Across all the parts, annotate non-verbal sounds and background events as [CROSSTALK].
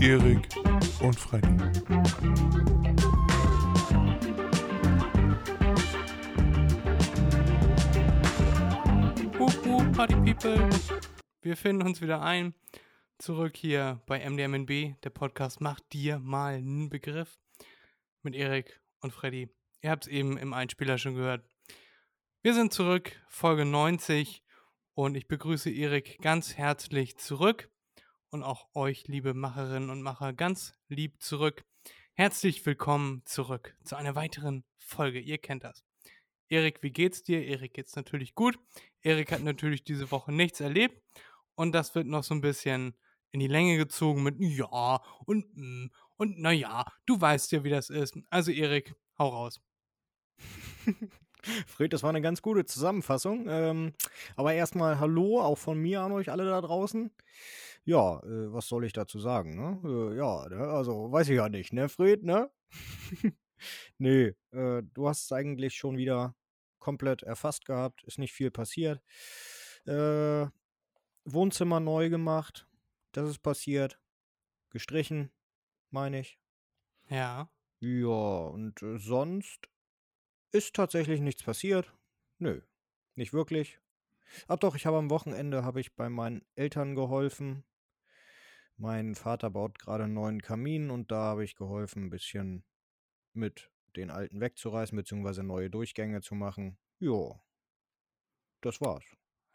Erik und Freddy. Hup, hup, Party People. Wir finden uns wieder ein. Zurück hier bei MDMNB. Der Podcast macht dir mal einen Begriff. Mit Erik und Freddy. Ihr habt es eben im Einspieler schon gehört. Wir sind zurück, Folge 90. Und ich begrüße Erik ganz herzlich zurück. Und auch euch, liebe Macherinnen und Macher, ganz lieb zurück. Herzlich willkommen zurück zu einer weiteren Folge. Ihr kennt das. Erik, wie geht's dir? Erik geht's natürlich gut. Erik hat natürlich diese Woche nichts erlebt und das wird noch so ein bisschen in die Länge gezogen mit ja und mm, und naja, du weißt ja, wie das ist. Also Erik, hau raus. [LAUGHS] Fred, das war eine ganz gute Zusammenfassung. Ähm, aber erstmal Hallo, auch von mir an euch alle da draußen. Ja, äh, was soll ich dazu sagen? Ne? Äh, ja, ne? also weiß ich ja nicht, ne, Fred, ne? [LAUGHS] nee, äh, du hast es eigentlich schon wieder komplett erfasst gehabt, ist nicht viel passiert. Äh, Wohnzimmer neu gemacht, das ist passiert. Gestrichen, meine ich. Ja. Ja, und äh, sonst ist tatsächlich nichts passiert. Nö, nicht wirklich. Ach doch, ich habe am Wochenende habe ich bei meinen Eltern geholfen. Mein Vater baut gerade einen neuen Kamin und da habe ich geholfen, ein bisschen mit den alten wegzureißen, beziehungsweise neue Durchgänge zu machen. Jo, das war's.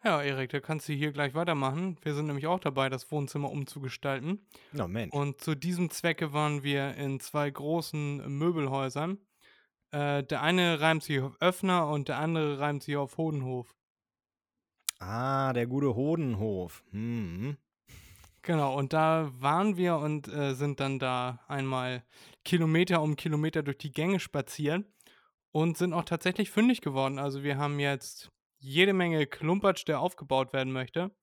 Ja, Erik, da kannst du hier gleich weitermachen. Wir sind nämlich auch dabei, das Wohnzimmer umzugestalten. Na Mensch. Und zu diesem Zwecke waren wir in zwei großen Möbelhäusern. Äh, der eine reimt sich auf Öffner und der andere reimt sich auf Hodenhof. Ah, der gute Hodenhof. Hm. Genau, und da waren wir und äh, sind dann da einmal Kilometer um Kilometer durch die Gänge spazieren und sind auch tatsächlich fündig geworden. Also wir haben jetzt jede Menge Klumpatsch, der aufgebaut werden möchte.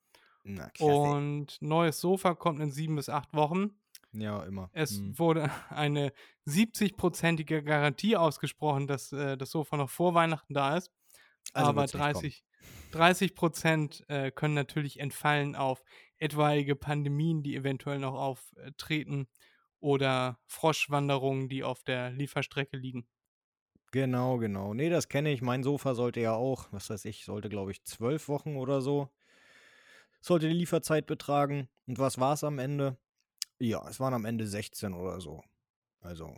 Na. Und neues Sofa kommt in sieben bis acht Wochen. ja, immer. Es Hm. wurde [LAUGHS] eine 70-prozentige Garantie ausgesprochen, dass äh, das Sofa noch vor Weihnachten da ist. Also Aber wird's nicht kommen. 30, 30 Prozent äh, können natürlich entfallen auf etwaige Pandemien, die eventuell noch auftreten oder Froschwanderungen, die auf der Lieferstrecke liegen. Genau, genau. Nee, das kenne ich. Mein Sofa sollte ja auch, was weiß ich, sollte, glaube ich, zwölf Wochen oder so. Sollte die Lieferzeit betragen. Und was war es am Ende? Ja, es waren am Ende 16 oder so. Also,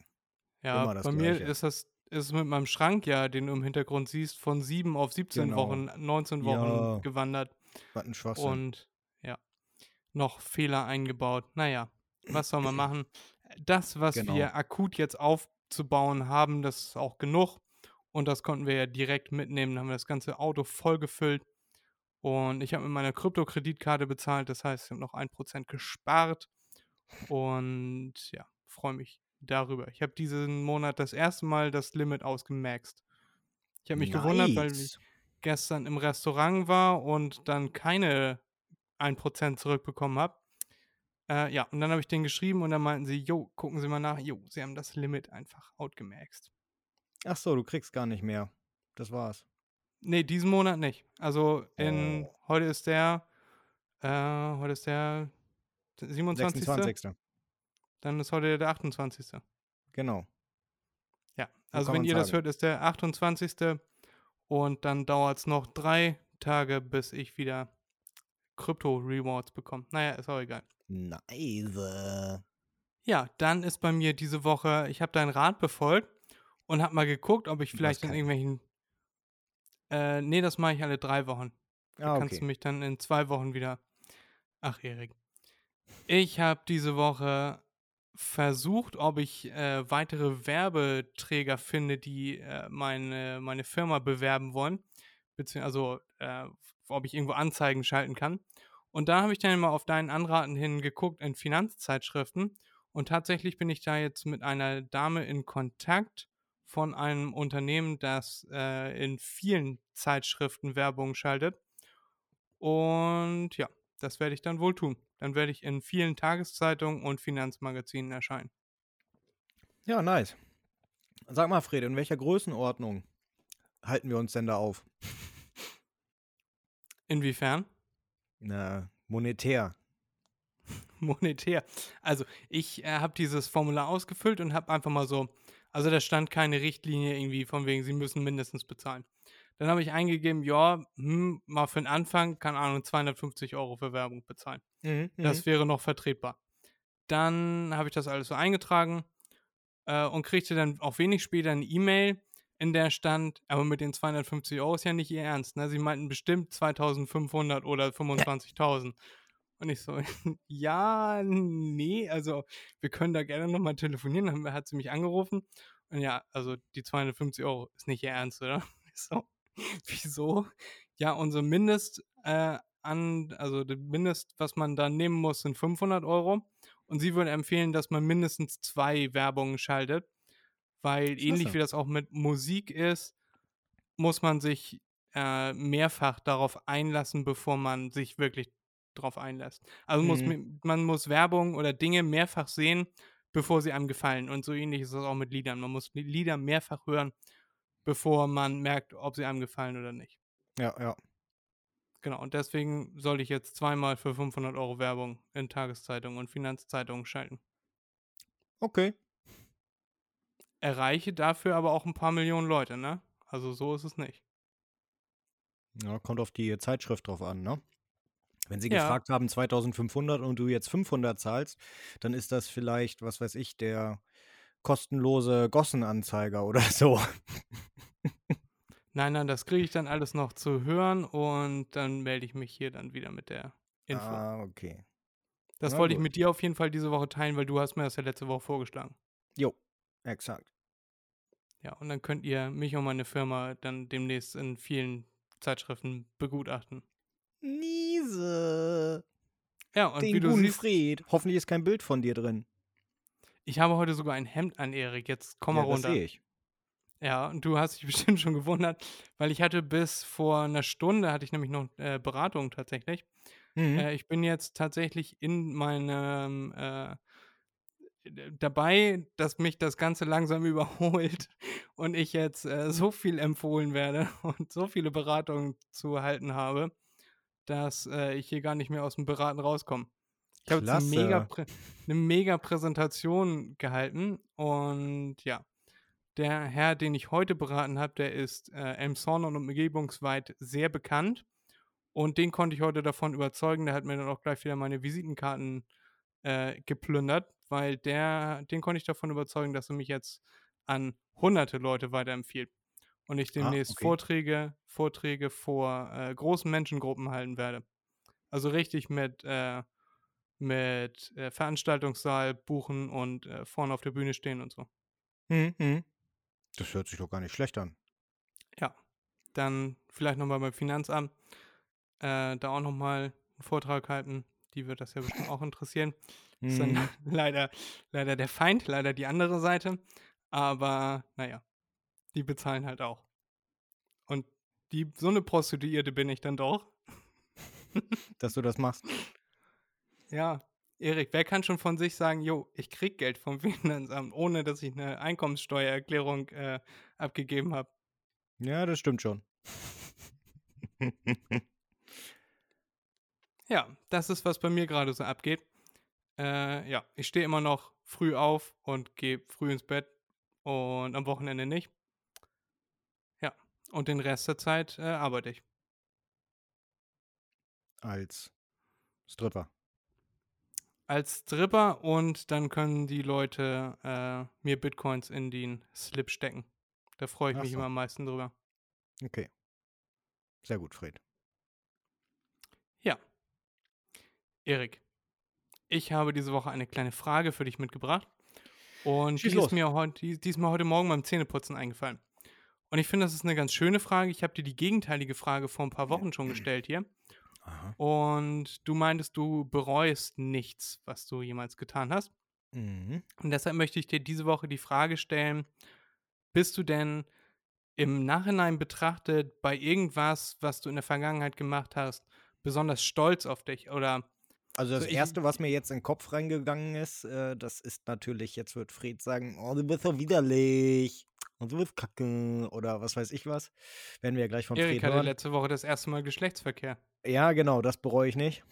Ja, bei mir Gleiche. ist das ist es mit meinem Schrank ja, den du im Hintergrund siehst, von 7 auf 17 Genau. Wochen, 19 Wochen Ja. gewandert. was ein Schwachsinn. Und noch Fehler eingebaut. Naja, was soll man [CLEARS THROAT] machen? Das, was Genau. wir akut jetzt aufzubauen haben, das ist auch genug. Und das konnten wir ja direkt mitnehmen. Dann haben wir das ganze Auto vollgefüllt. Und ich habe mit meiner Krypto-Kreditkarte bezahlt. Das heißt, ich habe noch 1% gespart. Und ja, freue mich darüber. Ich habe diesen Monat das erste Mal das Limit ausgemaxt. Ich habe mich gewundert, weil ich Nice. gestern im Restaurant war und dann keine 1% zurückbekommen habe. Äh, ja, und dann habe ich denen geschrieben und dann meinten sie, jo, gucken Sie mal nach, jo, Sie haben das Limit einfach outgemaxt. Ach so, du kriegst gar nicht mehr. Das war's. Nee, diesen Monat nicht. Also in, Oh. heute ist der, äh, heute ist der 27. 26. Dann ist heute der 28. Genau. Ja, So also wenn ihr das sagen. hört, ist der 28. Und dann dauert es noch drei Tage, bis ich wieder Krypto-Rewards bekomme. Naja, ist auch egal. Nice. Ja, dann ist bei mir diese Woche, ich habe deinen Rat befolgt und habe mal geguckt, ob ich vielleicht in irgendwelchen. Äh, nee, das mache ich alle drei Wochen. Da Ah, kannst du okay. mich dann in zwei Wochen wieder. Ach, Erik. Ich habe diese Woche versucht, ob ich äh, weitere Werbeträger finde, die äh, meine, meine Firma bewerben wollen. Beziehungsweise, also, äh, ob ich irgendwo Anzeigen schalten kann. Und da habe ich dann mal auf deinen Anraten hin geguckt in Finanzzeitschriften. Und tatsächlich bin ich da jetzt mit einer Dame in Kontakt von einem Unternehmen, das äh, in vielen Zeitschriften Werbung schaltet. Und ja, das werde ich dann wohl tun. Dann werde ich in vielen Tageszeitungen und Finanzmagazinen erscheinen. Ja, nice. Sag mal, Fred, in welcher Größenordnung halten wir uns denn da auf? Inwiefern? Na, monetär. [LAUGHS] monetär. Also ich äh, habe dieses Formular ausgefüllt und habe einfach mal so, also da stand keine Richtlinie irgendwie von wegen, sie müssen mindestens bezahlen. Dann habe ich eingegeben, ja, hm, mal für den Anfang, keine Ahnung, 250 Euro für Werbung bezahlen. Mhm, Das mhm. wäre noch vertretbar. Dann habe ich das alles so eingetragen äh, und kriegte dann auch wenig später eine E-Mail, in der stand, aber mit den 250 Euro ist ja nicht ihr Ernst. Ne? Sie meinten bestimmt 2500 oder 25.000. Und ich so, [LAUGHS] ja, nee, also wir können da gerne nochmal telefonieren. Dann hat sie mich angerufen. Und ja, also die 250 Euro ist nicht ihr Ernst, oder? [LAUGHS] Ich so, wieso? Ja, unser Mindest äh, an, also das Mindest, was man da nehmen muss, sind 500 Euro. Und sie würden empfehlen, dass man mindestens zwei Werbungen schaltet, weil ähnlich Klasse. wie das auch mit Musik ist, muss man sich äh, mehrfach darauf einlassen, bevor man sich wirklich darauf einlässt. Also muss, Mhm. mi- man muss Werbung oder Dinge mehrfach sehen, bevor sie einem gefallen. Und so ähnlich ist es auch mit Liedern. Man muss Lieder mehrfach hören, bevor man merkt, ob sie einem gefallen oder nicht. Ja, ja. Genau, und deswegen soll ich jetzt zweimal für 500 Euro Werbung in Tageszeitungen und Finanzzeitungen schalten. Okay. Erreiche dafür aber auch ein paar Millionen Leute, ne? Also so ist es nicht. Ja, kommt auf die Zeitschrift drauf an, ne? Wenn sie Ja. gefragt haben 2500 und du jetzt 500 zahlst, dann ist das vielleicht, was weiß ich, der kostenlose Gossenanzeiger [LAUGHS] oder so. Nein, nein, das kriege ich dann alles noch zu hören und dann melde ich mich hier dann wieder mit der Info. Ah, okay. das na wollte ich gut. mit dir auf jeden Fall diese Woche teilen, weil du hast mir das ja letzte Woche vorgeschlagen. Jo, exakt. Ja, und dann könnt ihr mich und meine Firma dann demnächst in vielen Zeitschriften begutachten. Niese. Ja, und wie Den du guten siehst, Fried. Hoffentlich ist kein Bild von dir drin. ich habe heute sogar ein Hemd an, Erik. Jetzt komm mal ja, das runter. sehe ich. Ja, und du hast dich [LAUGHS] bestimmt schon gewundert, weil ich hatte bis vor einer Stunde, hatte ich nämlich noch äh, Beratung tatsächlich. Mhm. Äh, ich bin jetzt tatsächlich in meinem äh, dabei, dass mich das Ganze langsam [LAUGHS] überholt und ich jetzt äh, so viel empfohlen werde [LAUGHS] und so viele Beratungen zu erhalten habe, dass äh, ich hier gar nicht mehr aus dem Beraten rauskomme. Ich habe jetzt eine mega, eine mega Präsentation gehalten und ja, der Herr, den ich heute beraten habe, der ist äh, Elmshorn und umgebungsweit sehr bekannt. Und den konnte ich heute davon überzeugen. Der hat mir dann auch gleich wieder meine Visitenkarten äh, geplündert, weil der, den konnte ich davon überzeugen, dass er mich jetzt an hunderte Leute weiterempfiehlt. Und ich demnächst okay. Vorträge, Vorträge vor äh, großen Menschengruppen halten werde. Also richtig mit, äh, mit äh, Veranstaltungssaal buchen und äh, vorne auf der Bühne stehen und so. Mhm. mhm. Das hört sich doch gar nicht schlecht an. Ja, dann vielleicht nochmal beim Finanzamt äh, da auch nochmal einen Vortrag halten. Die wird das ja bestimmt auch interessieren. Ist dann Mhm. [LAUGHS] leider, leider der Feind, leider die andere Seite. Aber naja, die bezahlen halt auch. Und die, so eine Prostituierte bin ich dann doch. [LAUGHS] Dass du das machst. Ja, Erik, wer kann schon von sich sagen, jo, ich krieg Geld vom [LAUGHS] Finanzamt, ohne dass ich eine Einkommenssteuererklärung äh, abgegeben habe? Ja, das stimmt schon. Ja, das ist, was bei mir gerade so abgeht. Äh, ja, ich stehe immer noch früh auf und gehe früh ins Bett und am Wochenende nicht. Ja, und den Rest der Zeit äh, arbeite ich. Als Stripper. Als Stripper und dann können die Leute äh, mir Bitcoins in den Slip stecken. Da freue ich Ach mich so. immer am meisten drüber. Okay. Sehr gut, Fred. Ja. Erik, ich habe diese Woche eine kleine Frage für dich mitgebracht. Und Schieß die los. ist, mir heute, die, die ist mir heute Morgen beim Zähneputzen eingefallen. Und ich finde, das ist eine ganz schöne Frage. Ich habe dir die gegenteilige Frage vor ein paar Wochen schon gestellt hier. Aha. Und du meintest, du bereust nichts, was du jemals getan hast. Mhm. Und deshalb möchte ich dir diese Woche die Frage stellen, bist du denn im Nachhinein betrachtet bei irgendwas, was du in der Vergangenheit gemacht hast, besonders stolz auf dich? Oder Also das So, ich- Erste, was mir jetzt in den Kopf reingegangen ist, äh, das ist natürlich, jetzt wird Fred sagen, oh, du bist so widerlich und du bist kacke oder was weiß ich was. Werden wir ja gleich von Erik Fred hatte hören. letzte Woche das erste Mal Geschlechtsverkehr. Ja, genau, das bereue ich nicht.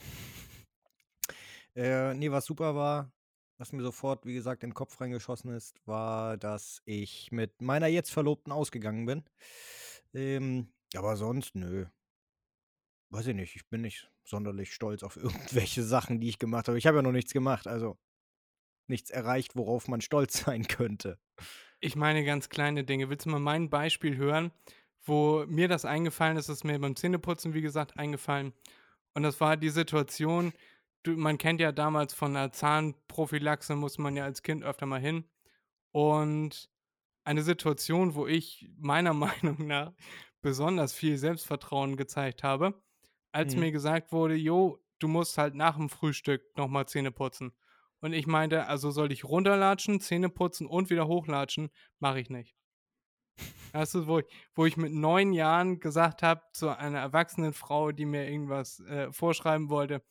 Äh, ne, was super war, was mir sofort, wie gesagt, in den Kopf reingeschossen ist, war, dass ich mit meiner jetzt Verlobten ausgegangen bin. Ähm, aber sonst, nö. Weiß ich nicht, ich bin nicht sonderlich stolz auf [LAUGHS] irgendwelche Sachen, die ich gemacht habe. Ich habe ja noch nichts gemacht, also nichts erreicht, worauf man stolz [LAUGHS] sein könnte. Ich meine ganz kleine Dinge. Willst du mal mein Beispiel hören, wo mir das eingefallen ist, ist mir beim Zähneputzen, wie gesagt, eingefallen. Und das war die Situation, du, man kennt ja damals von der Zahnprophylaxe, muss man ja als Kind öfter mal hin. Und eine Situation, wo ich meiner [LAUGHS] Meinung nach besonders viel Selbstvertrauen gezeigt habe, als Mhm. mir gesagt wurde, jo, du musst halt nach dem Frühstück nochmal Zähne putzen. Und ich meinte, also soll ich runterlatschen, Zähne putzen und wieder hochlatschen? Mache ich nicht. Weißt du, wo ich, wo ich mit neun Jahren gesagt habe zu einer erwachsenen Frau, die mir irgendwas äh, vorschreiben wollte,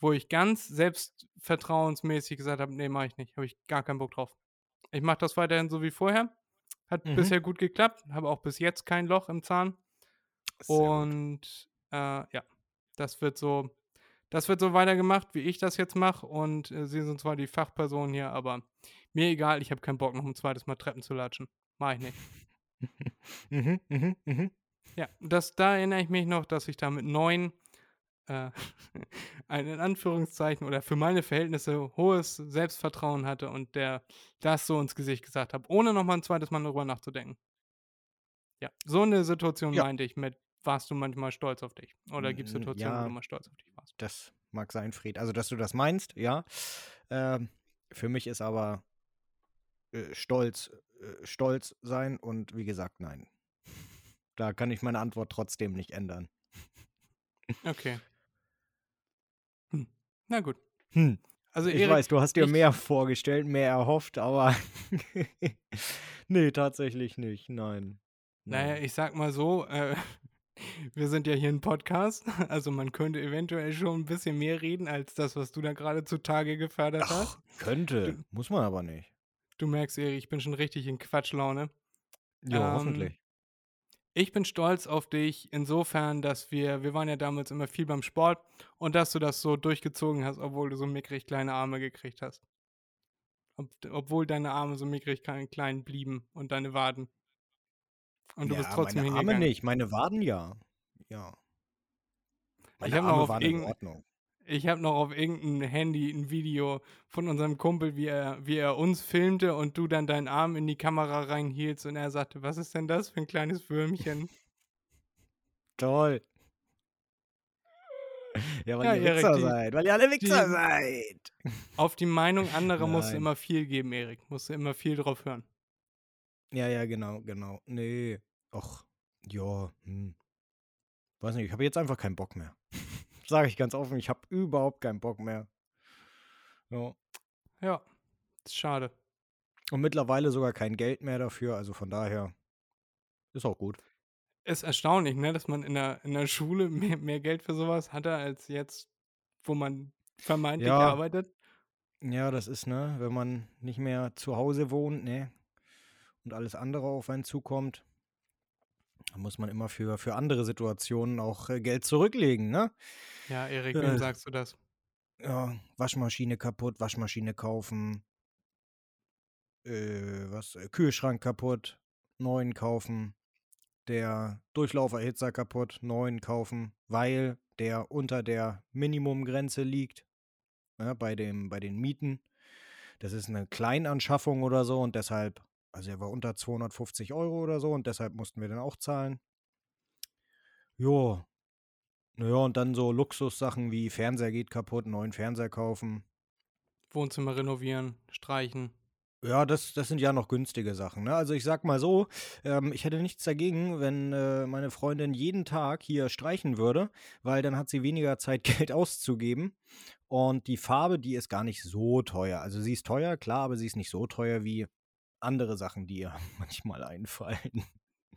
wo ich ganz selbstvertrauensmäßig gesagt habe, nee, mache ich nicht, habe ich gar keinen Bock drauf. Ich mache das weiterhin so wie vorher. Hat Mhm. bisher gut geklappt, habe auch bis jetzt kein Loch im Zahn. Sehr gut. Äh, ja, das wird so, das wird so weitergemacht, wie ich das jetzt mache. Und äh, Sie sind zwar die Fachperson hier, aber mir egal, ich habe keinen Bock, noch ein zweites Mal Treppen zu latschen. Mach ich nicht. [LAUGHS] Mhm, mhm, mhm. Ja, das, da erinnere ich mich noch, dass ich da mit neun äh, [LAUGHS] ein in Anführungszeichen oder für meine Verhältnisse hohes Selbstvertrauen hatte und der das so ins Gesicht gesagt habe, ohne nochmal ein zweites Mal darüber nachzudenken. Ja, so eine Situation Ja. meinte ich mit, warst du manchmal stolz auf dich? Oder gibt es Situationen, wo ja. du mal stolz auf dich warst? Das mag sein, Fred. Also, dass du das meinst, ja. Ähm, für mich ist aber äh, Stolz, äh, Stolz sein und wie gesagt, nein. [LAUGHS] Da kann ich meine Antwort trotzdem nicht ändern. Okay. [LAUGHS] Hm. Na gut. Hm. Also Ich Erik, weiß, du hast dir mehr vorgestellt, mehr erhofft, aber [LAUGHS] nee, tatsächlich nicht. Nein. Naja, Nein. ich sag mal so, äh, wir sind ja hier ein Podcast, [LAUGHS] also man könnte eventuell schon ein bisschen mehr reden als das, was du da gerade zutage gefördert hast. Ach, könnte. Du- Muss man aber nicht. Du merkst, Erik, ich bin schon richtig in Quatschlaune. Ja, Ähm, hoffentlich. Ich bin stolz auf dich insofern, dass wir, wir waren ja damals immer viel beim Sport und dass du das so durchgezogen hast, obwohl du so mickrig kleine Arme gekriegt hast. Ob, obwohl deine Arme so mickrig klein blieben und deine Waden. Und du ja, bist trotzdem meine hingegangen. Arme nicht, meine Waden ja. Ja. Meine hab noch Arme auf irgendein- Ordnung. Ich habe noch auf irgendeinem Handy ein Video von unserem Kumpel, wie er, wie er uns filmte und du dann deinen Arm in die Kamera reinhielst und er sagte, was ist denn das für ein kleines Würmchen? [LAUGHS] Toll. Ja, weil Ja, ihr Erik, Wichser die- seid. Weil ihr alle Wichser die- seid. Auf die Meinung [LAUGHS] anderer musst du immer viel geben, Erik. Musst du immer viel drauf hören. Ja, ja, genau, genau. Nee. Och, ja, hm. Weiß nicht, ich habe jetzt einfach keinen Bock mehr. [LAUGHS] Sage ich ganz offen, ich habe überhaupt keinen Bock mehr. Ja. Ja, ist schade. Und mittlerweile sogar kein Geld mehr dafür, also von daher ist auch gut. Ist erstaunlich, ne, dass man in der, in der Schule [LAUGHS] mehr, mehr Geld für sowas hatte, als jetzt, wo man vermeintlich Ja. arbeitet. Ja, das ist, ne, wenn man nicht mehr zu Hause wohnt, ne, und alles andere auf einen zukommt, muss man immer für, für andere Situationen auch äh, Geld zurücklegen, ne? Ja, Erik, Äh. wem sagst du das? Ja, Waschmaschine kaputt, Waschmaschine kaufen, äh, was, äh, Kühlschrank kaputt, neuen kaufen, der Durchlauferhitzer kaputt, neuen kaufen, weil der unter der Minimumgrenze liegt, ja, bei, dem, bei den Mieten. Das ist eine Kleinanschaffung oder so und deshalb, also er war unter 250 Euro oder so und deshalb mussten wir den auch zahlen. Jo. Naja, und dann so Luxussachen wie Fernseher geht kaputt, neuen Fernseher kaufen. Wohnzimmer renovieren, streichen. Ja, das, das sind ja noch günstige Sachen. Ne? Also ich sag mal so, ähm, ich hätte nichts dagegen, wenn äh, meine Freundin jeden Tag hier streichen würde, weil dann hat sie weniger Zeit, [LAUGHS] Geld auszugeben. Und die Farbe, die ist gar nicht so teuer. Also sie ist teuer, klar, aber sie ist nicht so teuer wie andere Sachen, die ihr [LAUGHS] manchmal einfallen.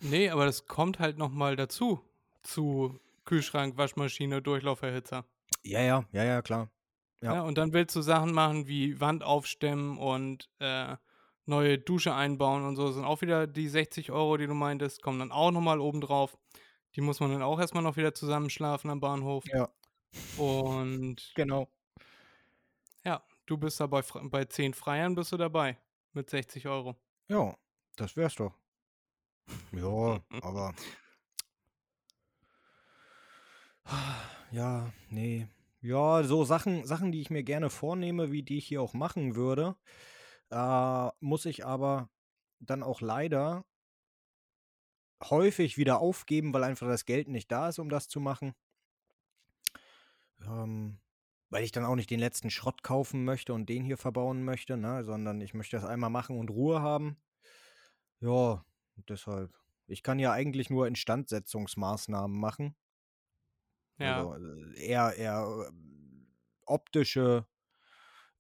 Nee, aber das kommt halt nochmal dazu. Zu Kühlschrank, Waschmaschine, Durchlauferhitzer. Ja, ja, ja, ja, klar. Ja. Ja. und dann willst du Sachen machen wie Wand aufstemmen und äh, neue Dusche einbauen und so. Das sind auch wieder die 60 Euro, die du meintest, kommen dann auch nochmal oben drauf. Die muss man dann auch erstmal noch wieder zusammenschlafen am Bahnhof. Ja, Und genau. Ja, du bist da bei, bei 10 Freiern bist du dabei. Mit 60 Euro. Ja, das wär's doch. Ja, [LAUGHS] aber. Ja, nee. Ja, so Sachen, Sachen, die ich mir gerne vornehme, wie die ich hier auch machen würde, äh, muss ich aber dann auch leider häufig wieder aufgeben, weil einfach das Geld nicht da ist, um das zu machen. Ähm, weil ich dann auch nicht den letzten Schrott kaufen möchte und den hier verbauen möchte, ne? sondern ich möchte das einmal machen und Ruhe haben. Ja, deshalb. Ich kann ja eigentlich nur Instandsetzungsmaßnahmen machen. Ja. Also eher, eher äh, optische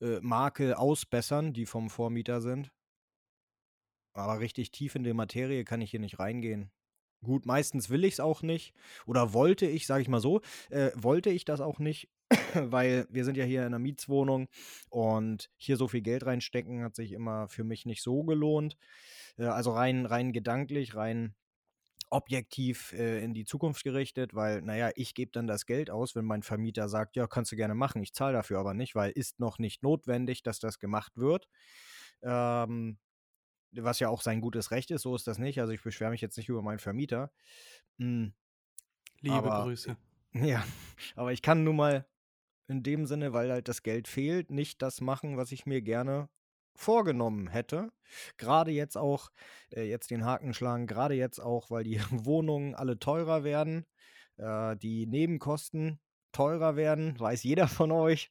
äh, Makel ausbessern, die vom Vormieter sind. Aber richtig tief in die Materie kann ich hier nicht reingehen. Gut, meistens will ich es auch nicht. Oder wollte ich, sage ich mal so, äh, wollte ich das auch nicht, [LAUGHS] weil wir sind ja hier in einer Mietswohnung und hier so viel Geld reinstecken hat sich immer für mich nicht so gelohnt. Äh, also rein, rein gedanklich, rein objektiv äh, in die Zukunft gerichtet, weil, naja, ich gebe dann das Geld aus, wenn mein Vermieter sagt, ja, kannst du gerne machen, ich zahle dafür aber nicht, weil ist noch nicht notwendig, dass das gemacht wird. Ähm, was ja auch sein gutes Recht ist, so ist das nicht. Also ich beschwere mich jetzt nicht über meinen Vermieter. Hm, Liebe aber- Grüße. [LAUGHS] ja, aber ich kann nun mal in dem Sinne, weil halt das Geld fehlt, nicht das machen, was ich mir gerne vorgenommen hätte. Gerade jetzt auch, äh, jetzt den Haken schlagen, gerade jetzt auch, weil die [LAUGHS] Wohnungen alle teurer werden, äh, die Nebenkosten teurer werden, weiß jeder von euch.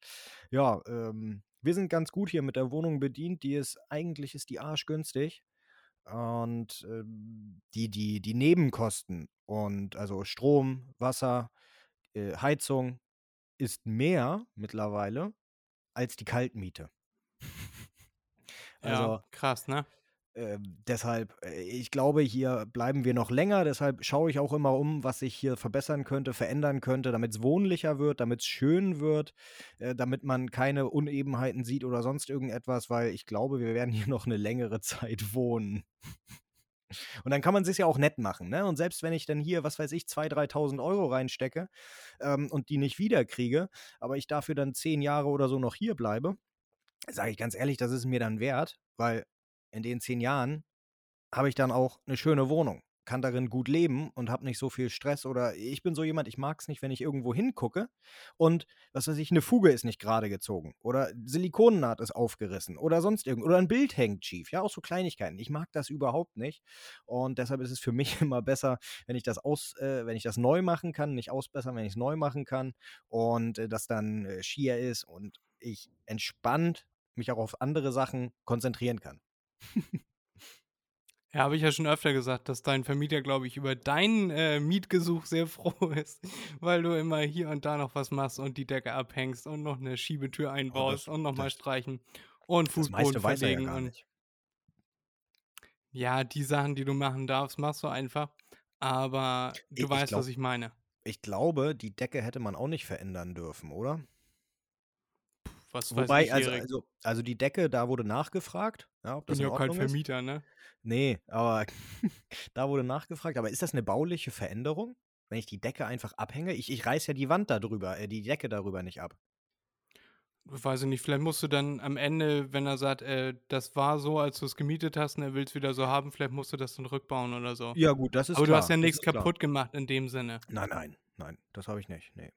Ja, ähm, wir sind ganz gut hier mit der Wohnung bedient, die ist, eigentlich ist die arschgünstig. Und ähm, die, die, die Nebenkosten und also Strom, Wasser, äh, Heizung ist mehr mittlerweile als die Kaltmiete. [LAUGHS] Also ja, krass, ne? äh, deshalb, äh, ich glaube, hier bleiben wir noch länger. Deshalb schaue ich auch immer um, was sich hier verbessern könnte, verändern könnte, damit es wohnlicher wird, damit es schön wird, äh, damit man keine Unebenheiten sieht oder sonst irgendetwas, weil ich glaube, wir werden hier noch eine längere [LAUGHS] Zeit wohnen. Und dann kann man es ja auch nett machen, ne? Und selbst wenn ich dann hier, was weiß ich, 2.000, 3.000 Euro reinstecke ähm, und die nicht wiederkriege, aber ich dafür dann zehn Jahre oder so noch hier bleibe, sage ich ganz ehrlich, das ist mir dann wert, weil in den zehn Jahren habe ich dann auch eine schöne Wohnung, kann darin gut leben und habe nicht so viel Stress oder ich bin so jemand, ich mag es nicht, wenn ich irgendwo hingucke und was weiß ich, eine Fuge ist nicht gerade gezogen oder Silikonnaht ist aufgerissen oder sonst irgend oder ein Bild hängt schief, ja, auch so Kleinigkeiten. Ich mag das überhaupt nicht und deshalb ist es für [LAUGHS] mich immer besser, wenn ich das aus, äh, wenn ich das neu machen kann, nicht ausbessern, wenn ich es neu machen kann und äh, das dann äh, schier ist und ich entspannt mich auch auf andere Sachen konzentrieren kann. [LAUGHS] Ja, habe ich ja schon öfter gesagt, dass dein Vermieter, glaube ich, über dein äh, Mietgesuch sehr [LAUGHS] froh ist, weil du immer hier und da noch was machst und die Decke abhängst und noch eine Schiebetür einbaust und nochmal das- streichen und Das Fußboden er ja verlegen gar und ja, die Sachen, die du machen darfst, machst du einfach. Aber Ich- du ich weißt, glaub- was ich meine. Ich glaube, die Decke hätte man auch nicht verändern dürfen, oder? Was Wobei, ich, also, also, also die Decke, da wurde nachgefragt, ja, ob bin das in ja kein Ordnung ist. Vermieter, ne? Nee, aber [LAUGHS] da wurde nachgefragt. Aber ist das eine bauliche Veränderung? Wenn ich die Decke einfach abhänge? Ich, ich reiß ja die Wand darüber, äh, die Decke darüber nicht ab. Weiß ich nicht, vielleicht musst du dann am Ende, wenn er sagt, äh, das war so, als du es gemietet hast und er will es wieder so haben, vielleicht musst du das dann rückbauen oder so. Ja, gut, das ist Aber klar. du hast ja nichts ist klar. kaputt gemacht in dem Sinne. Nein, nein, nein, das habe ich nicht. Nee.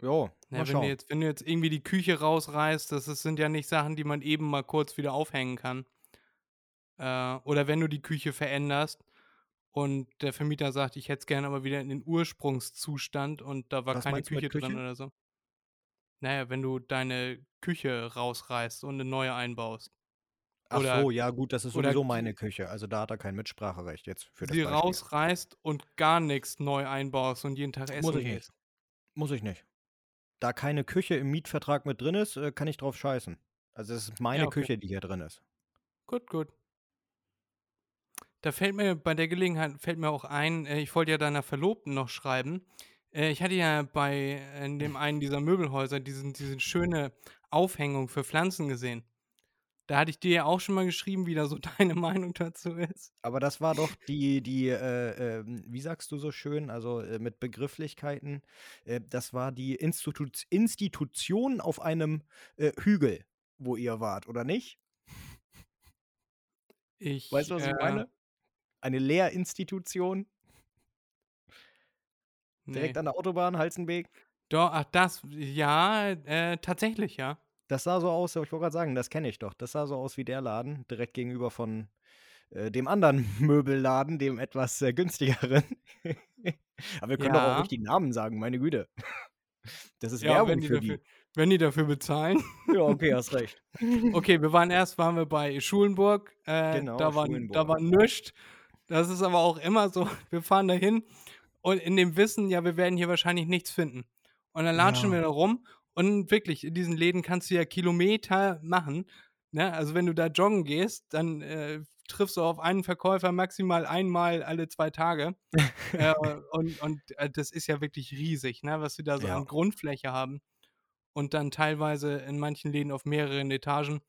Ja, mal wenn, schauen. du jetzt, wenn du jetzt irgendwie die Küche rausreißt, das ist, sind ja nicht Sachen, die man eben mal kurz wieder aufhängen kann. Äh, oder wenn du die Küche veränderst und der Vermieter sagt, ich hätte es gerne aber wieder in den Ursprungszustand und da war Was keine meinst du mit Küche drin Küche? oder so. Naja, wenn du deine Küche rausreißt und eine neue einbaust. Ach oder- so, ja, gut, das ist oder sowieso meine Küche. Also da hat er kein Mitspracherecht jetzt für das sie Beispiel. rausreißt und gar nichts neu einbaust und jeden Tag essen Muss ich nicht. gehst. Muss ich nicht. Da keine Küche im Mietvertrag mit drin ist, äh, kann ich drauf scheißen. Also es ist meine Ja, okay. Küche, die hier drin ist. Gut, gut. Da fällt mir bei der Gelegenheit fällt mir auch ein, äh, ich wollte ja deiner Verlobten noch schreiben. Äh, ich hatte ja bei in dem einen dieser Möbelhäuser diesen, diese schöne Aufhängung für Pflanzen gesehen. Da hatte ich dir ja auch schon mal geschrieben, wie da so [LAUGHS] deine Meinung dazu ist. Aber das war doch die, die, äh, ähm, wie sagst du so schön, also äh, mit Begrifflichkeiten, äh, das war die Institu Institution auf einem äh, Hügel, wo ihr wart, oder nicht? Ich, Weißt du, was ich äh, meine? Eine Lehrinstitution nee. direkt an der Autobahn, Halstenbek. Doch, ach, das, ja, äh, tatsächlich, ja. Das sah so aus, ich wollte gerade sagen, das kenne ich doch. Das sah so aus wie der Laden, direkt gegenüber von äh, dem anderen [LAUGHS] Möbelladen, dem etwas äh, günstigeren. [LAUGHS] Aber wir können doch auch Ja. die Namen sagen, meine Güte. [LAUGHS] Das ist Ja, Werbung wenn die, für dafür, die. wenn die dafür bezahlen. Ja, okay, hast recht. Okay, wir waren erst, waren wir bei Schulenburg. Äh, Genau, da war, Schulenburg. da war nichts. Das ist aber auch immer so. Wir fahren dahin und in dem Wissen, ja, wir werden hier wahrscheinlich nichts finden. Und dann latschen Ja. wir da rum und wirklich, in diesen Läden kannst du ja Kilometer machen. Ne? Also wenn du da joggen gehst, dann äh, triffst du auf einen Verkäufer maximal einmal alle zwei Tage. äh, [LAUGHS] und und äh, das ist ja wirklich riesig, ne? was sie da so Ja. an Grundfläche haben. Und dann teilweise in manchen Läden auf mehreren Etagen.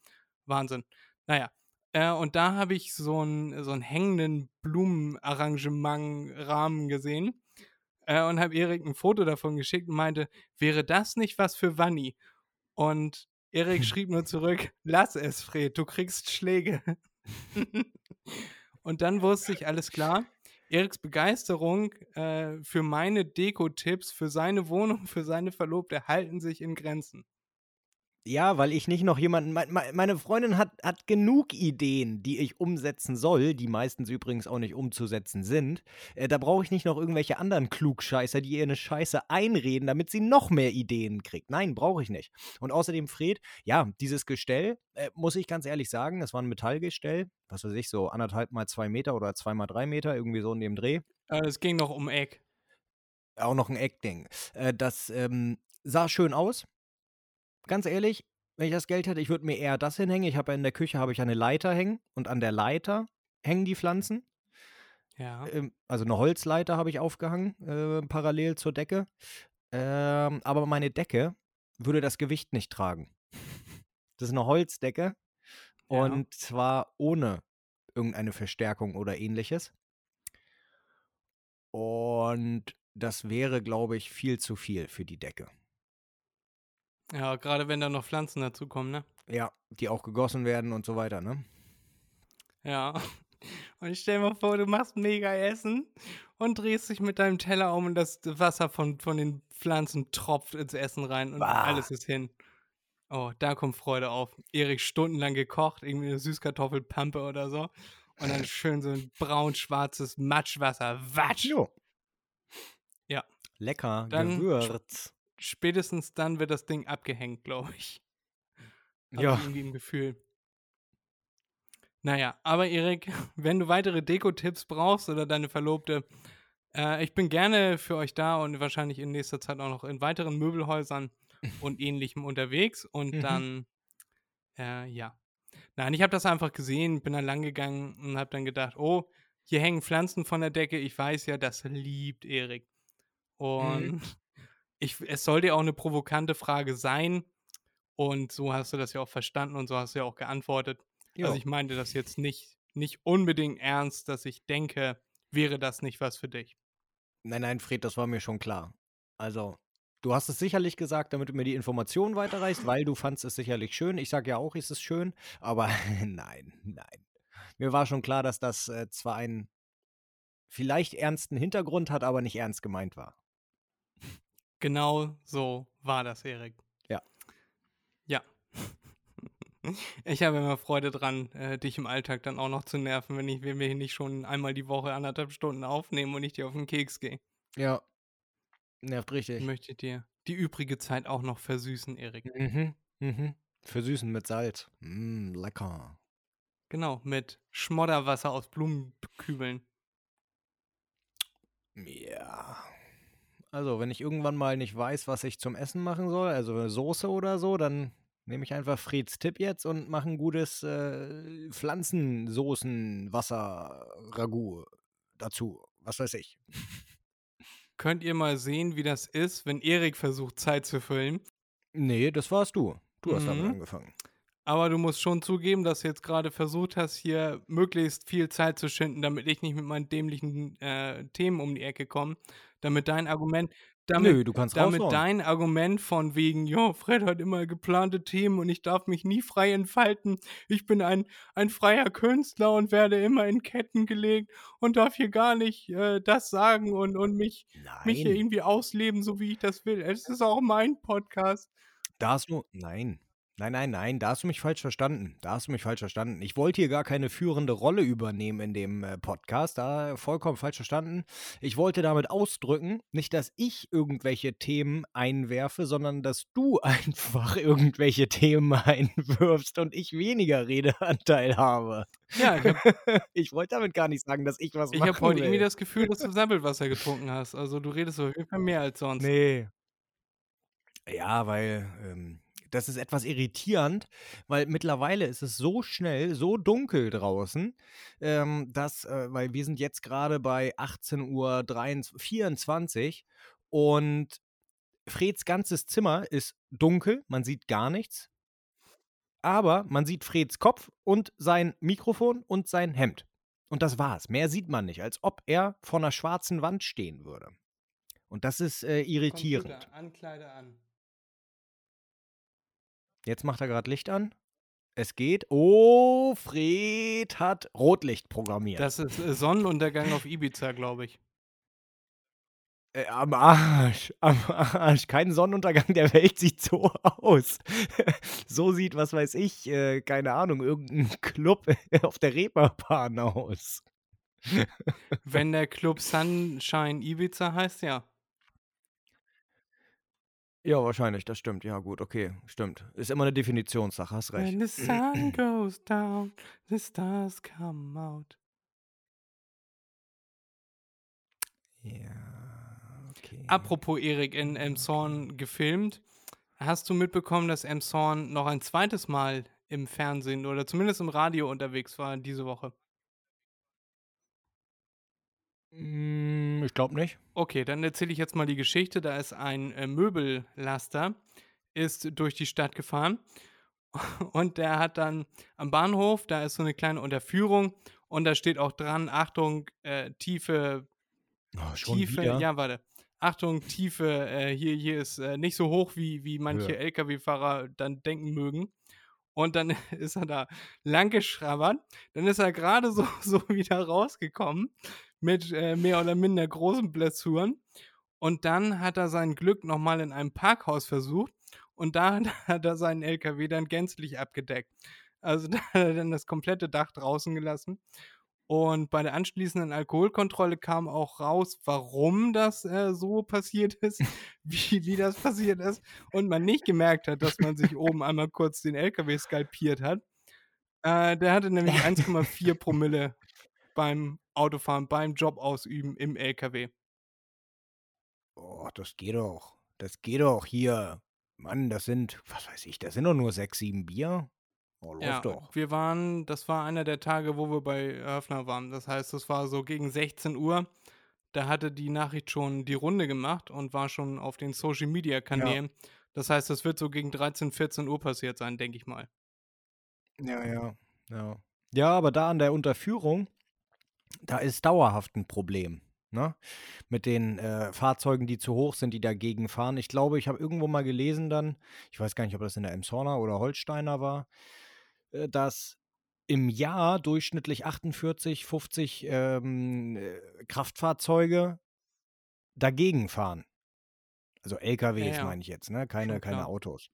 Wahnsinn. Naja. Äh, und da habe ich so einen so einen hängenden Blumenarrangement-Rahmen gesehen äh, und habe Erik ein Foto davon geschickt und meinte, wäre das nicht was für Wanni? Und Erik [LAUGHS] schrieb nur zurück, lass es, Fred, du kriegst Schläge. [LAUGHS] und dann wusste ich, alles klar, Eriks Begeisterung äh, für meine Deko-Tipps, für seine Wohnung, für seine Verlobte halten sich in Grenzen. Ja, weil ich nicht noch jemanden. mei- mei- Meine Freundin hat, hat genug Ideen, die ich umsetzen soll, die meistens übrigens auch nicht umzusetzen sind. Äh, da brauche ich nicht noch irgendwelche anderen Klugscheißer, die ihr eine Scheiße einreden, damit sie noch mehr Ideen kriegt. Nein, brauche ich nicht. Und außerdem, Fred, ja, dieses Gestell, äh, muss ich ganz ehrlich sagen, das war ein Metallgestell, was weiß ich, so anderthalb mal zwei Meter oder zwei mal drei Meter, irgendwie so in dem Dreh. Äh, es ging noch um Eck. Auch noch ein Eckding. Das ähm, sah schön aus. Ganz ehrlich, wenn ich das Geld hätte, ich würde mir eher das hinhängen. Ich habe ja in der Küche habe ich eine Leiter hängen und an der Leiter hängen die Pflanzen. Ja. Ähm, also eine Holzleiter habe ich aufgehangen, äh, parallel zur Decke. Ähm, aber meine Decke würde das Gewicht nicht tragen. Das ist eine Holzdecke Ja. und zwar ohne irgendeine Verstärkung oder ähnliches. Und das wäre, glaube ich, viel zu viel für die Decke. Ja, gerade wenn da noch Pflanzen dazukommen, ne? Ja, die auch gegossen werden und so weiter, ne? Ja. [LAUGHS] Und stell dir mal vor, du machst mega Essen und drehst dich mit deinem Teller um und das Wasser von, von den Pflanzen tropft ins Essen rein und Bah. alles ist hin. Oh, da kommt Freude auf. Erik stundenlang gekocht, irgendwie eine Süßkartoffelpampe oder so. Und dann [LAUGHS] schön so ein braun-schwarzes Matschwasser. Watsch! Jo. Ja. Lecker, Dann Gewürz. Spätestens dann wird das Ding abgehängt, glaube ich. Hab Ja. irgendwie im Gefühl. Naja, aber Erik, [LAUGHS] wenn du weitere Deko-Tipps brauchst oder deine Verlobte, äh, ich bin gerne für euch da und wahrscheinlich in nächster Zeit auch noch in weiteren Möbelhäusern und [LAUGHS] ähnlichem unterwegs. Und Mhm. dann, äh, ja. Nein, ich habe das einfach gesehen, bin da lang gegangen und habe dann gedacht, oh, hier hängen Pflanzen von der Decke. Ich weiß ja, das liebt Erik. Und ich, es sollte ja auch eine provokante Frage sein. Und so hast du das ja auch verstanden und so hast du ja auch geantwortet. Jo. Also ich meinte das jetzt nicht, nicht unbedingt ernst, dass ich denke, wäre das nicht was für dich. Nein, nein, Fred, das war mir schon klar. Also, du hast es sicherlich gesagt, damit du mir die Informationen weiterreichst, weil du fandst es sicherlich schön. Ich sage ja auch, ist es schön, aber [LAUGHS] nein, nein. Mir war schon klar, dass das äh, zwar einen vielleicht ernsten Hintergrund hat, aber nicht ernst gemeint war. Genau so war das, Erik. Ja. Ja. [LAUGHS] Ich habe immer Freude dran, äh, dich im Alltag dann auch noch zu nerven, wenn, ich, wenn wir hier nicht schon einmal die Woche anderthalb Stunden aufnehmen und ich dir auf den Keks gehe. Ja. Nervt richtig. Möchte dir die übrige Zeit auch noch versüßen, Erik. Mhm, mhm. Versüßen mit Salz. Mm, lecker. Genau, mit Schmodderwasser aus Blumenkübeln. Ja. Also, wenn ich irgendwann mal nicht weiß, was ich zum Essen machen soll, also eine Soße oder so, dann nehme ich einfach Freds Tipp jetzt und mache ein gutes äh, Pflanzensoßen-Wasser-Ragout dazu. Was weiß ich. Könnt ihr mal sehen, wie das ist, wenn Erik versucht, Zeit zu füllen. Nee, das warst du. Du hast damit Mhm. angefangen. Aber du musst schon zugeben, dass du jetzt gerade versucht hast, hier möglichst viel Zeit zu schinden, damit ich nicht mit meinen dämlichen äh, Themen um die Ecke komme. Damit dein Argument, damit, Nö, du kannst damit raushauen. dein Argument von wegen, jo, Fred hat immer geplante Themen und ich darf mich nie frei entfalten. Ich bin ein, ein freier Künstler und werde immer in Ketten gelegt und darf hier gar nicht äh, das sagen und, und mich, mich hier irgendwie ausleben, so wie ich das will. Es ist auch mein Podcast. da hast du. Nein. Nein, nein, nein, da hast du mich falsch verstanden. Da hast du mich falsch verstanden. Ich wollte hier gar keine führende Rolle übernehmen in dem äh, Podcast. Da vollkommen falsch verstanden. Ich wollte damit ausdrücken, nicht, dass ich irgendwelche Themen einwerfe, sondern dass du [LAUGHS] einfach irgendwelche Themen einwirfst und ich weniger Redeanteil habe. Ja, ich habe [LAUGHS] Ich wollte damit gar nicht sagen, dass ich was ich machen hab heute irgendwie will. das Gefühl, dass du Sammelwasser getrunken hast. Also du redest auf jeden Fall mehr als sonst. Nee. Ja, weil ähm, das ist etwas irritierend, weil mittlerweile ist es so schnell, so dunkel draußen, ähm, dass, äh, weil wir sind jetzt gerade bei 18.24 Uhr und Freds ganzes Zimmer ist dunkel, man sieht gar nichts, aber man sieht Freds Kopf und sein Mikrofon und sein Hemd. Und das war's. Mehr sieht man nicht, als ob er vor einer schwarzen Wand stehen würde. Und das ist äh, irritierend. Computer, Ankleide an. Jetzt macht er gerade Licht an. Es geht. Oh, Fred hat Rotlicht programmiert. Das ist äh, Sonnenuntergang auf Ibiza, glaube ich. Äh, am Arsch. Am Arsch. Kein Sonnenuntergang der Welt sieht so aus. [LAUGHS] so sieht, was weiß ich, äh, keine Ahnung, irgendein Club [LAUGHS] auf der Reeperbahn aus. Wenn der Club Sunshine Ibiza heißt, ja. Ja, wahrscheinlich, das stimmt. Ja, gut, okay, stimmt. Ist immer eine Definitionssache, hast recht. When the sun goes down, the stars come out. Ja, okay. Apropos Erik in Emshorn gefilmt, hast du mitbekommen, dass Emshorn noch ein zweites Mal im Fernsehen oder zumindest im Radio unterwegs war diese Woche? Mm, Ich glaube nicht. Okay, dann erzähle ich jetzt mal die Geschichte. Da ist ein äh, Möbellaster, ist durch die Stadt gefahren [LAUGHS] und der hat dann am Bahnhof, da ist so eine kleine Unterführung und da steht auch dran, Achtung, äh, tiefe, Oh, schon tiefe, wieder? ja, warte. Achtung, Tiefe, äh, hier, hier ist äh, nicht so hoch, wie, wie manche Höher. Lkw-Fahrer dann denken mögen. Und dann [LAUGHS] ist er da lang geschrabbert. Dann ist er gerade so, [LAUGHS] so wieder rausgekommen mit äh, mehr oder minder großen Blessuren. Und dann hat er sein Glück nochmal in einem Parkhaus versucht. Und da [LAUGHS] hat er seinen LKW dann gänzlich abgedeckt. Also [LAUGHS] da hat er dann das komplette Dach draußen gelassen. Und bei der anschließenden Alkoholkontrolle kam auch raus, warum das äh, so passiert [LAUGHS] ist, wie, wie das passiert ist. Und man nicht gemerkt hat, dass man sich oben einmal kurz den LKW skalpiert hat. Äh, der hatte nämlich 1,4 Promille beim Autofahren, beim Job ausüben im LKW. Oh, das geht doch. Das geht doch hier. Mann, das sind, was weiß ich, das sind doch nur sechs, sieben Bier. Oh, läuft Ja, doch. wir waren, das war einer der Tage, wo wir bei Höfner waren. Das heißt, das war so gegen 16 Uhr. Da hatte die Nachricht schon die Runde gemacht und war schon auf den Social Media Kanälen. Das heißt, das wird so gegen 13, 14 Uhr passiert sein, denke ich mal. Ja, ja, ja. Ja, aber da an der Unterführung, da ist dauerhaft ein Problem. Ne? Mit den äh, Fahrzeugen, die zu hoch sind, die dagegen fahren. Ich glaube, ich habe irgendwo mal gelesen dann, ich weiß gar nicht, ob das in der Emshorner oder Holsteiner war, äh, dass im Jahr durchschnittlich 48, 50 ähm, äh, Kraftfahrzeuge dagegen fahren. Also LKWs Ja, meine ich jetzt, ne? Keine, keine. Autos.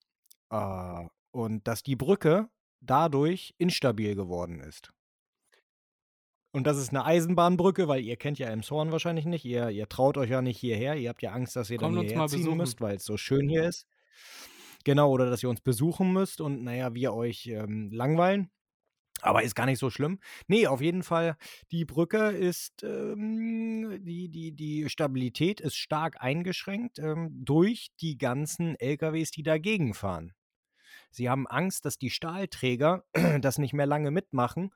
Äh, und dass die Brücke dadurch instabil geworden ist. Und das ist eine Eisenbahnbrücke, weil ihr kennt ja Emshorn wahrscheinlich nicht. Ihr, ihr traut euch ja nicht hierher. Ihr habt ja Angst, dass ihr Kommt dann hierher ziehen besuchen. müsst, weil es so schön hier ist. Genau, oder dass ihr uns besuchen müsst und naja, wir euch ähm, langweilen. Aber ist gar nicht so schlimm. Nee, auf jeden Fall, die Brücke ist, ähm, die, die, die Stabilität ist stark eingeschränkt ähm, durch die ganzen LKWs, die dagegen fahren. Sie haben Angst, dass die Stahlträger [CLEARS THROAT] das nicht mehr lange mitmachen.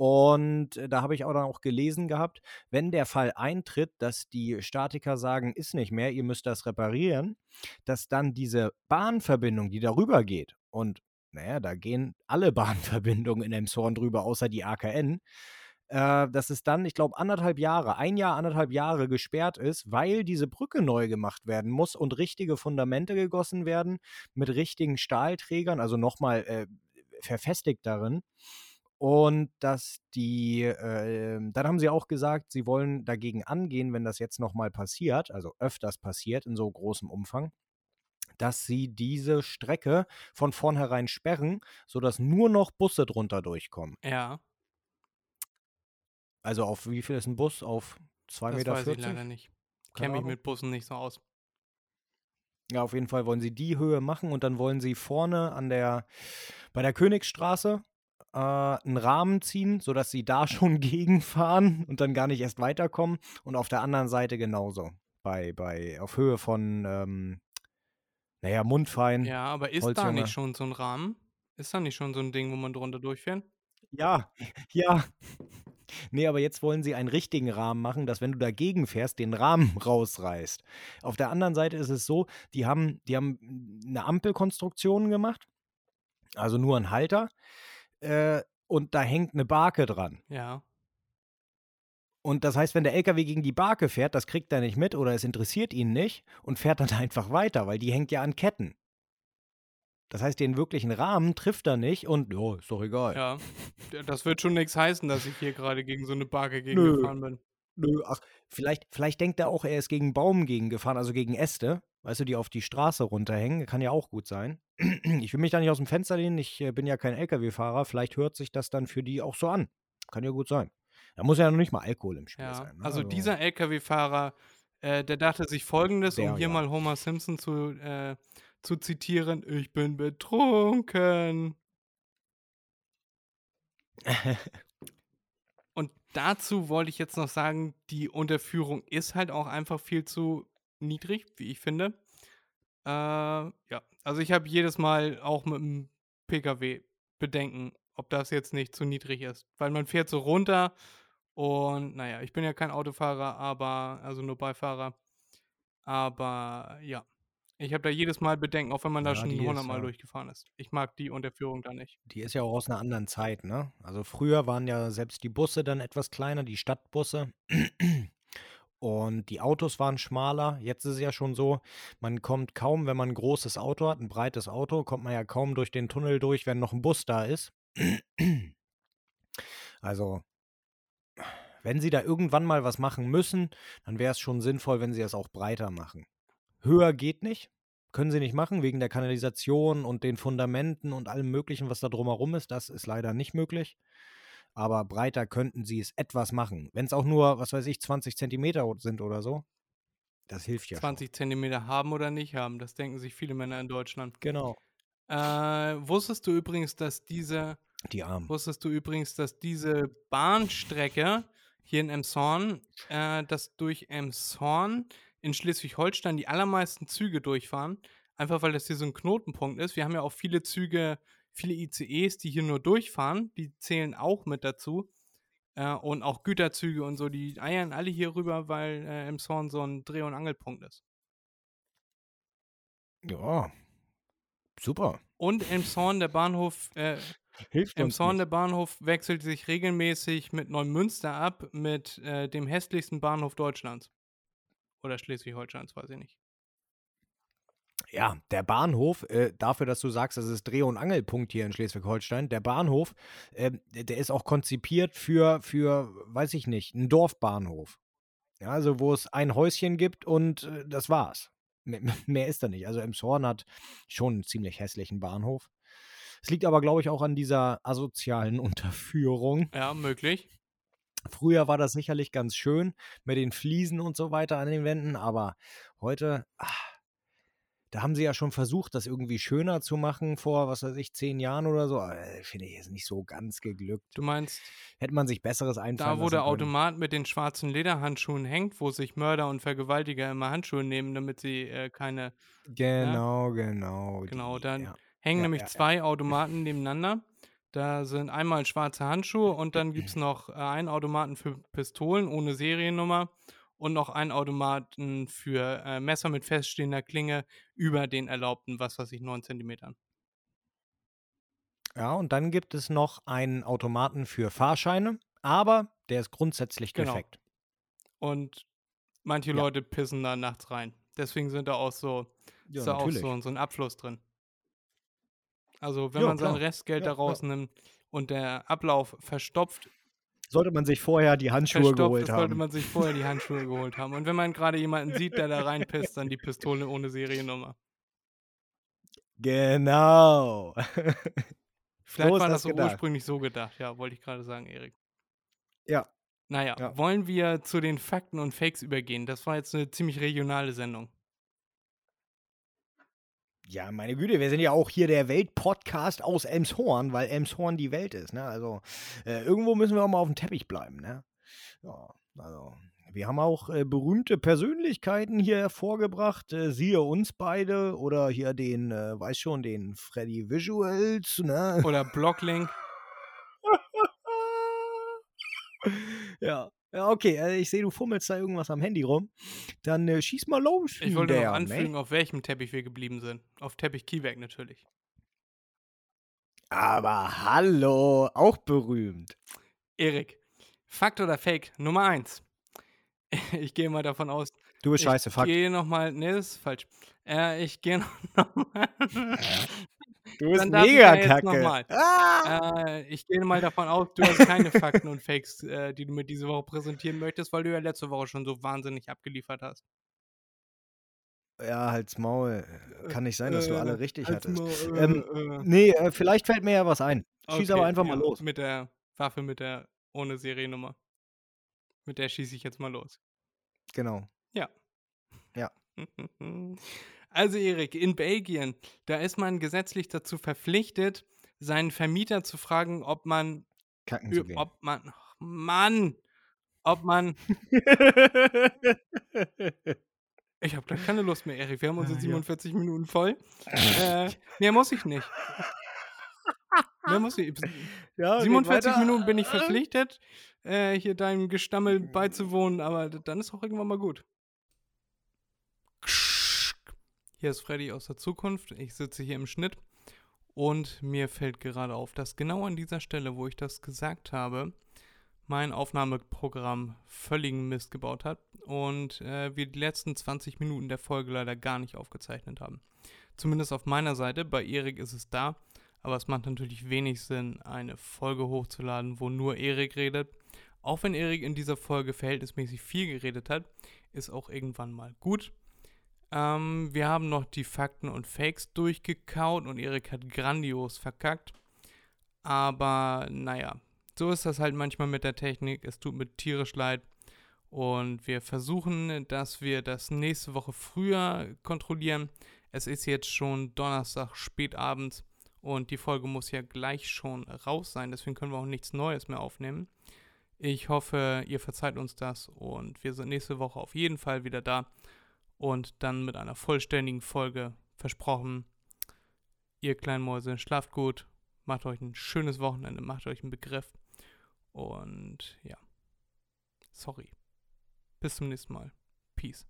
Und äh, da habe ich auch dann auch gelesen gehabt, wenn der Fall eintritt, dass die Statiker sagen, ist nicht mehr, ihr müsst das reparieren, dass dann diese Bahnverbindung, die darüber geht und naja, da gehen alle [LAUGHS] Bahnverbindungen in Emshorn drüber, außer die AKN. Äh, dass es dann, ich glaube, anderthalb Jahre, ein Jahr, anderthalb Jahre gesperrt ist, weil diese Brücke neu gemacht werden muss und richtige Fundamente gegossen werden mit richtigen Stahlträgern, also nochmal äh, verfestigt darin. Und dass die, äh, dann haben sie auch gesagt, sie wollen dagegen angehen, wenn das jetzt nochmal passiert, also öfters passiert in so großem Umfang, dass sie diese Strecke von vornherein sperren, sodass nur noch Busse drunter durchkommen. Ja, Also auf wie viel ist ein Bus? Auf 2,40 das Meter? weiß ich leider nicht. Kenne mich mit Bussen nicht so aus. Ja, auf jeden Fall wollen sie die Höhe machen und dann wollen sie vorne an der, bei der Königsstraße äh, einen Rahmen ziehen, sodass sie da [LAUGHS] schon gegenfahren und dann gar nicht erst weiterkommen. Und auf der anderen Seite genauso. Bei, bei, auf Höhe von, ähm, naja, Mundfein. Ja, aber ist da Holzjunge. nicht schon so ein Rahmen? Ist da nicht schon so ein Ding, wo man drunter durchfährt? Ja, [LAUGHS] ja. Nee, aber jetzt wollen sie einen richtigen Rahmen machen, dass wenn du dagegen fährst, den Rahmen [LAUGHS] rausreißt. Auf der anderen Seite ist es so, die haben, die haben eine Ampelkonstruktion gemacht, also nur ein Halter, äh, und da hängt eine Barke dran. Ja. Und das heißt, wenn der LKW gegen die Barke fährt, das kriegt er nicht mit oder es interessiert ihn nicht und fährt dann [LAUGHS] einfach weiter, weil die hängt ja an Ketten. Das heißt, den wirklichen Rahmen trifft er nicht und, ja, ist doch egal. Ja. Das wird schon nichts heißen, dass ich hier gerade gegen so eine Barke gegen Nö. gefahren bin. Nö, ach, vielleicht, vielleicht denkt er auch, er ist gegen Baum gegengefahren, also gegen Äste, weißt du, die auf die Straße runterhängen. Kann ja auch gut sein. [CLEARS THROAT] Ich will mich da nicht aus dem Fenster lehnen, ich äh, bin ja kein LKW-Fahrer. Vielleicht hört sich das dann für die auch so an. Kann ja gut sein. Da muss ja noch nicht mal Alkohol im Spiel Ja. sein. Ne? Also dieser LKW-Fahrer, äh, der dachte sich folgendes, Der, um hier ja. mal Homer Simpson zu, äh, zu zitieren, ich bin betrunken. [LAUGHS] Dazu wollte ich jetzt noch sagen, die Unterführung ist halt auch einfach viel zu niedrig, wie ich finde. Äh, ja, also ich habe jedes Mal auch mit dem PKW Bedenken, ob das jetzt nicht zu niedrig ist. Weil man fährt so runter und naja, ich bin ja kein Autofahrer, aber, also nur Beifahrer. Aber ja, ich habe da jedes Mal Bedenken, auch wenn man da Ja, schon die ist, 100 Mal ja. durchgefahren ist. Ich mag die Unterführung da nicht. Die ist ja auch aus einer anderen Zeit, ne? Also früher waren ja selbst die Busse dann etwas kleiner, die Stadtbusse. Und die Autos waren schmaler. Jetzt ist es ja schon so, man kommt kaum, wenn man ein großes Auto hat, ein breites Auto, kommt man ja kaum durch den Tunnel durch, wenn noch ein Bus da ist. Also, wenn sie da irgendwann mal was machen müssen, dann wäre es schon sinnvoll, wenn sie das auch breiter machen. Höher geht nicht. Können sie nicht machen, wegen der Kanalisation und den Fundamenten und allem Möglichen, was da drumherum ist. Das ist leider nicht möglich. Aber breiter könnten sie es etwas machen. Wenn es auch nur, was weiß ich, 20 Zentimeter sind oder so. Das hilft ja 20 Zentimeter haben oder nicht haben, das denken sich viele Männer in Deutschland. schon. Genau. Äh, wusstest du übrigens, dass diese, Die Armen. wusstest du übrigens, dass diese Bahnstrecke hier in Emshorn, äh, dass durch Emshorn in Schleswig-Holstein die allermeisten Züge durchfahren, einfach weil das hier so ein Knotenpunkt ist. Wir haben ja auch viele Züge, viele ICEs, die hier nur durchfahren, die zählen auch mit dazu. Äh, und auch Güterzüge und so, die eiern alle hier rüber, weil äh, Emshorn so ein Dreh- und Angelpunkt ist. Ja. Super. Und Emshorn, der Bahnhof, äh, Hilft Emshorn, nicht. der Bahnhof, wechselt sich regelmäßig mit Neumünster ab, mit äh, dem hässlichsten Bahnhof Deutschlands. Oder Schleswig-Holsteins, weiß ich nicht. Ja, der Bahnhof, äh, dafür, dass du sagst, das ist Dreh- und Angelpunkt hier in Schleswig-Holstein, der Bahnhof, äh, der ist auch konzipiert für, für, weiß ich nicht, einen Dorfbahnhof. Ja, also wo es ein Häuschen gibt und äh, das war's. Mehr, mehr ist da nicht. Also Emshorn hat schon einen ziemlich hässlichen Bahnhof. Es liegt aber, glaube ich, auch an dieser asozialen [LAUGHS] Unterführung. Ja, möglich. Früher war das sicherlich ganz schön mit den Fliesen und so weiter an den Wänden, aber heute, ah, da haben sie ja schon versucht, das irgendwie schöner zu machen vor, was weiß ich, zehn Jahren oder so. Äh, Finde ich jetzt nicht so ganz geglückt. Du meinst, Hätte man sich Besseres einfallen da wo der. Automat mit den schwarzen Lederhandschuhen hängt, wo sich Mörder und Vergewaltiger immer Handschuhe nehmen, damit sie äh, keine. Genau, genau. Genau, die, dann ja. hängen Ja, nämlich ja, ja. zwei Automaten nebeneinander. Da sind einmal schwarze Handschuhe und dann gibt es noch äh, einen Automaten für Pistolen ohne Seriennummer und noch einen Automaten für äh, Messer mit feststehender Klinge über den erlaubten, was weiß ich, 9 Zentimetern. Ja, und dann gibt es noch einen Automaten für Fahrscheine, aber der ist grundsätzlich Genau. defekt. Und manche Ja. Leute pissen da nachts rein. Deswegen sind da auch so, ist da auch so, so ein Abfluss drin. Also wenn Ja, man sein klar. Restgeld Ja, da rausnimmt und der Ablauf verstopft, Sollte man sich vorher die Handschuhe verstopft geholt ist, sollte haben. man sich vorher die Handschuhe geholt haben. Und wenn man gerade jemanden sieht, der da reinpisst, dann die Pistole ohne Seriennummer. Genau. [LAUGHS] Vielleicht ist war das das so ursprünglich so gedacht, ja, wollte ich gerade sagen, Erik. Ja. Naja, Ja. wollen wir zu den Fakten und Fakes übergehen? Das war jetzt eine ziemlich regionale Sendung. Ja, meine Güte, wir sind ja auch hier der Weltpodcast aus Elmshorn, weil Elmshorn die Welt ist. Ne? Also äh, irgendwo müssen wir auch mal auf dem Teppich bleiben. Ne? Ja, also wir haben auch äh, berühmte Persönlichkeiten hier hervorgebracht. Äh, siehe uns beide oder hier den, äh, weiß schon, den Freddy Visuals. Ne? Oder Blocklink. [LAUGHS] ja. Ja, okay, äh, ich sehe, du fummelst da irgendwas am Handy rum. Dann äh, schieß mal los. Ich wollte noch anfügen, auf welchem Teppich wir geblieben sind. Auf Teppich Kiewerk natürlich. Aber hallo, auch berühmt. Erik, Fakt oder Fake? Nummer eins. [LAUGHS] Ich gehe mal davon aus. Du bist scheiße, ich fuck. gehe nochmal. Nee, das ist falsch. Äh, ich gehe [LAUGHS] nochmal. Du bist mega ja kacke. mal. Ah! äh, ich gehe mal davon aus, du hast keine Fakten und Fakes, äh, die du mir diese Woche präsentieren möchtest, weil du ja letzte Woche schon so wahnsinnig abgeliefert hast. Ja, halt's Maul. Kann nicht sein, dass du alle richtig hattest. Maul, äh, Ähm, äh. Nee, äh, vielleicht fällt mir ja was ein. Schieß aber Okay, einfach mal ja, los. Mit der Waffe, mit der ohne Seriennummer. Mit der schieße ich jetzt mal los. Genau. [LAUGHS] Also Erik, in Belgien, da ist man gesetzlich dazu verpflichtet, seinen Vermieter zu fragen, ob man, Kacken zu gehen. ob man, ach, Mann, ob man, [LAUGHS] ich habe gleich keine Lust mehr, Erik, wir haben unsere Ah, ja. 47 Minuten voll. [LAUGHS] äh, mehr muss ich nicht. Mehr muss ich. ja, red 47 weiter. Minuten bin ich [LAUGHS] verpflichtet, äh, hier deinem Gestammel beizuwohnen, aber dann ist auch irgendwann mal gut. Hier ist Freddy aus der Zukunft. Ich sitze hier im Schnitt und mir fällt gerade auf, dass genau an dieser Stelle, wo ich das gesagt habe, mein Aufnahmeprogramm völligen Mist gebaut hat und äh, wir die letzten 20 Minuten der Folge leider gar nicht aufgezeichnet haben. Zumindest auf meiner Seite. Bei Erik ist es da. Aber es macht natürlich wenig Sinn, eine Folge hochzuladen, wo nur Erik redet. Auch wenn Erik in dieser Folge verhältnismäßig viel geredet hat, ist auch irgendwann mal gut. Ähm, wir haben noch die Fakten und Fakes durchgekaut und Erik hat grandios verkackt. Aber naja, so ist das halt manchmal mit der Technik. Es tut mir tierisch leid. Und wir versuchen, dass wir das nächste Woche früher kontrollieren. Es ist jetzt schon Donnerstag spät abends und die Folge muss ja gleich schon raus sein. Deswegen können wir auch nichts Neues mehr aufnehmen. Ich hoffe, ihr verzeiht uns das und wir sind nächste Woche auf jeden Fall wieder da und dann mit einer vollständigen Folge versprochen. Ihr kleinen Mäuse, schlaft gut, macht euch ein schönes Wochenende, macht euch einen Begriff und ja, sorry. Bis zum nächsten Mal. Peace.